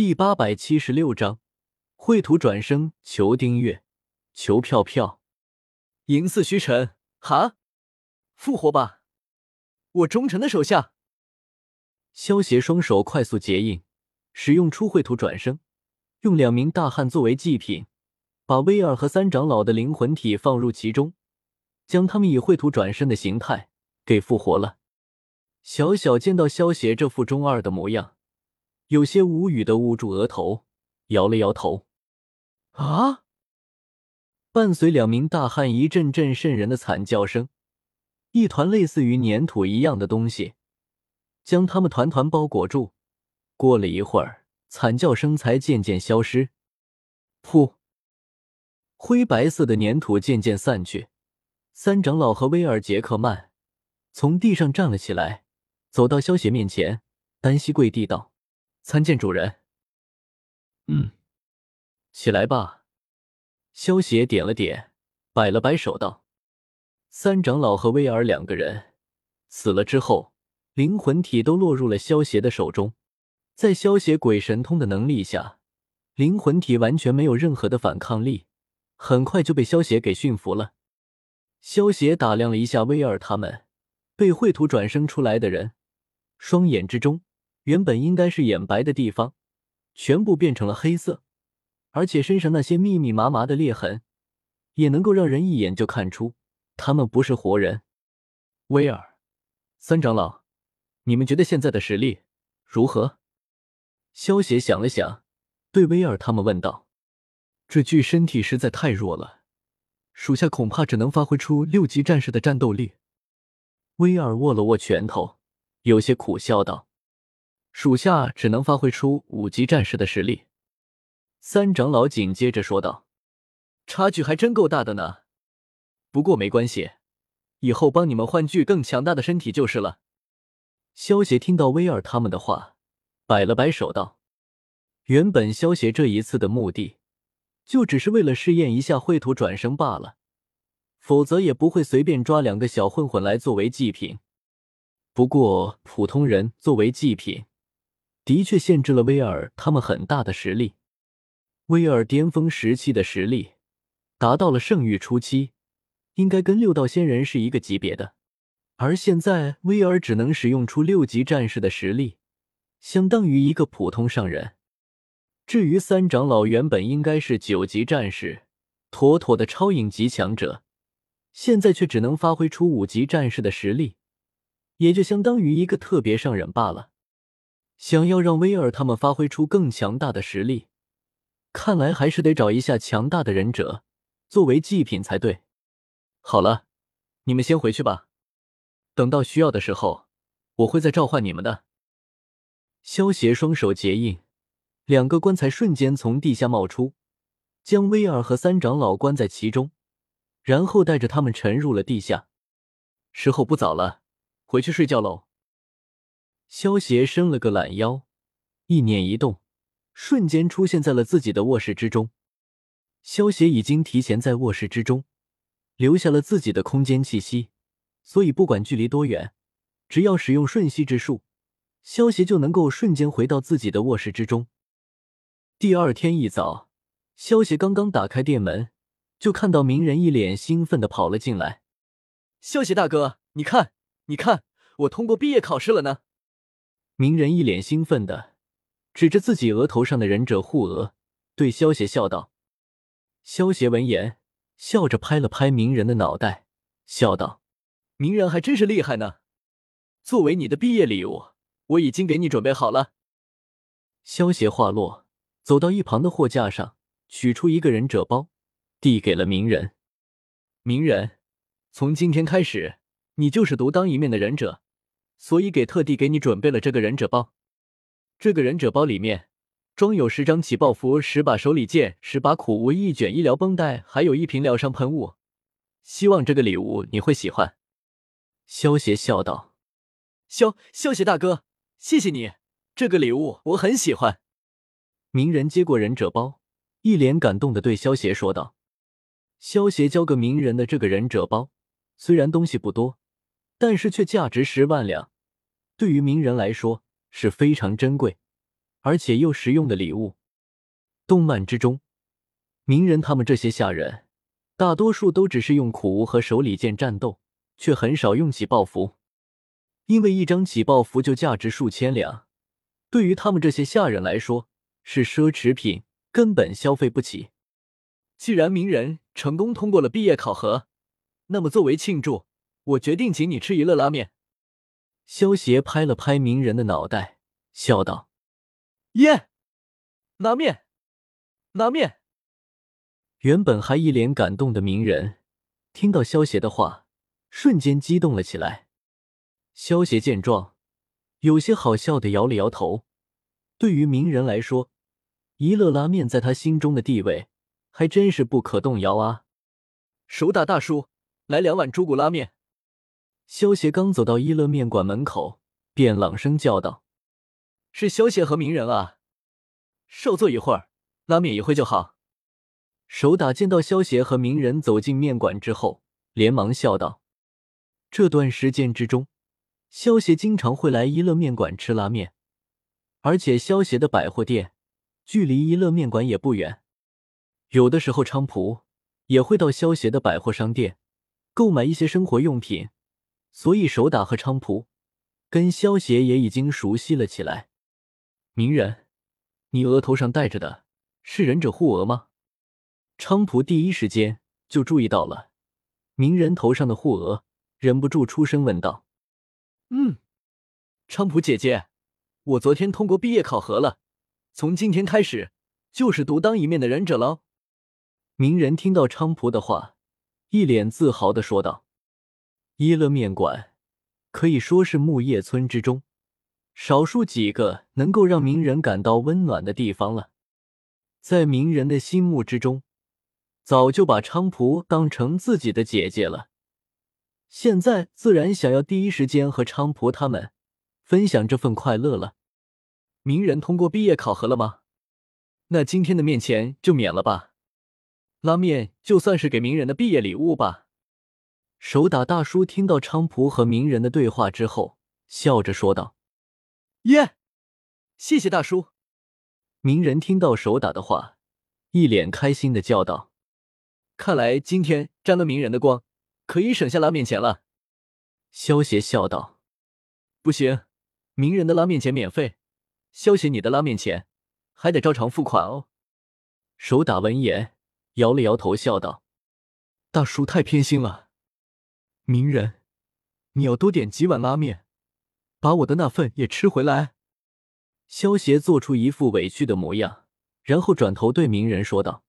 第八百七十六章，绘图转生，求订阅，求票票。银似虚尘，哈，复活吧，我忠诚的手下。萧协双手快速结印，使用出绘图转生，用两名大汉作为祭品，把威尔和三长老的灵魂体放入其中，将他们以绘图转生的形态给复活了。小小见到萧协这副中二的模样。有些无语的捂住额头，摇了摇头。啊！伴随两名大汉一阵阵瘆人的惨叫声，一团类似于粘土一样的东西将他们团团包裹住。过了一会儿，惨叫声才渐渐消失。噗！灰白色的粘土渐渐散去。三长老和威尔杰克曼从地上站了起来，走到萧邪面前，单膝跪地道。参见主人。嗯，起来吧。萧邪点了点，摆了摆手道：“三长老和威尔两个人死了之后，灵魂体都落入了萧邪的手中。在萧邪鬼神通的能力下，灵魂体完全没有任何的反抗力，很快就被萧邪给驯服了。”萧邪打量了一下威尔他们，被绘图转生出来的人，双眼之中。原本应该是眼白的地方，全部变成了黑色，而且身上那些密密麻麻的裂痕，也能够让人一眼就看出他们不是活人。威尔，三长老，你们觉得现在的实力如何？萧协想了想，对威尔他们问道：“这具身体实在太弱了，属下恐怕只能发挥出六级战士的战斗力。”威尔握了握拳头，有些苦笑道。属下只能发挥出五级战士的实力。三长老紧接着说道：“差距还真够大的呢。不过没关系，以后帮你们换具更强大的身体就是了。”萧协听到威尔他们的话，摆了摆手道：“原本萧协这一次的目的，就只是为了试验一下秽土转生罢了，否则也不会随便抓两个小混混来作为祭品。不过普通人作为祭品。”的确限制了威尔他们很大的实力。威尔巅峰时期的实力达到了圣域初期，应该跟六道仙人是一个级别的。而现在威尔只能使用出六级战士的实力，相当于一个普通上人。至于三长老原本应该是九级战士，妥妥的超影级强者，现在却只能发挥出五级战士的实力，也就相当于一个特别上人罢了。想要让威尔他们发挥出更强大的实力，看来还是得找一下强大的忍者作为祭品才对。好了，你们先回去吧，等到需要的时候，我会再召唤你们的。萧协双手结印，两个棺材瞬间从地下冒出，将威尔和三长老关在其中，然后带着他们沉入了地下。时候不早了，回去睡觉喽。萧协伸了个懒腰，意念一动，瞬间出现在了自己的卧室之中。萧协已经提前在卧室之中留下了自己的空间气息，所以不管距离多远，只要使用瞬息之术，萧协就能够瞬间回到自己的卧室之中。第二天一早，萧协刚刚打开店门，就看到鸣人一脸兴奋的跑了进来。萧协大哥，你看，你看，我通过毕业考试了呢！鸣人一脸兴奋的指着自己额头上的忍者护额，对萧邪笑道：“萧邪闻言，笑着拍了拍鸣人的脑袋，笑道：‘鸣人还真是厉害呢。作为你的毕业礼物，我已经给你准备好了。’萧邪话落，走到一旁的货架上，取出一个忍者包，递给了鸣人。鸣人，从今天开始，你就是独当一面的忍者。”所以给特地给你准备了这个忍者包，这个忍者包里面装有十张起爆符、十把手里剑、十把苦无、一卷医疗绷带，还有一瓶疗伤喷雾。希望这个礼物你会喜欢。”萧邪笑道。“萧萧邪大哥，谢谢你，这个礼物我很喜欢。”鸣人接过忍者包，一脸感动的对萧邪说道。萧邪交个鸣人的这个忍者包，虽然东西不多。但是却价值十万两，对于鸣人来说是非常珍贵，而且又实用的礼物。动漫之中，鸣人他们这些下人，大多数都只是用苦无和手里剑战斗，却很少用起爆符，因为一张起爆符就价值数千两，对于他们这些下人来说是奢侈品，根本消费不起。既然鸣人成功通过了毕业考核，那么作为庆祝，我决定请你吃一乐拉面。萧协拍了拍鸣人的脑袋，笑道：“耶，拉面，拉面！”原本还一脸感动的鸣人，听到萧协的话，瞬间激动了起来。萧协见状，有些好笑的摇了摇头。对于鸣人来说，一乐拉面在他心中的地位还真是不可动摇啊！手打大叔，来两碗猪骨拉面。萧协刚走到一乐面馆门口，便朗声叫道：“是萧协和鸣人啊！稍坐一会儿，拉面一会就好。”手打见到萧协和鸣人走进面馆之后，连忙笑道：“这段时间之中，萧协经常会来一乐面馆吃拉面，而且萧协的百货店距离一乐面馆也不远，有的时候昌普也会到萧协的百货商店购买一些生活用品。”所以，手打和菖蒲跟萧协也已经熟悉了起来。鸣人，你额头上戴着的是忍者护额吗？菖蒲第一时间就注意到了鸣人头上的护额，忍不住出声问道：“嗯，菖蒲姐姐，我昨天通过毕业考核了，从今天开始就是独当一面的忍者了。”鸣人听到菖蒲的话，一脸自豪的说道。一乐面馆可以说是木叶村之中少数几个能够让鸣人感到温暖的地方了。在鸣人的心目之中，早就把菖蒲当成自己的姐姐了。现在自然想要第一时间和菖蒲他们分享这份快乐了。鸣人通过毕业考核了吗？那今天的面钱就免了吧。拉面就算是给鸣人的毕业礼物吧。手打大叔听到昌普和鸣人的对话之后，笑着说道：“耶，谢谢大叔。”鸣人听到手打的话，一脸开心的叫道：“看来今天沾了鸣人的光，可以省下拉面钱了。”萧协笑道：“不行，鸣人的拉面钱免费，萧协你的拉面钱还得照常付款哦。”手打闻言摇了摇头，笑道：“大叔太偏心了。”鸣人，你要多点几碗拉面，把我的那份也吃回来。萧邪做出一副委屈的模样，然后转头对鸣人说道。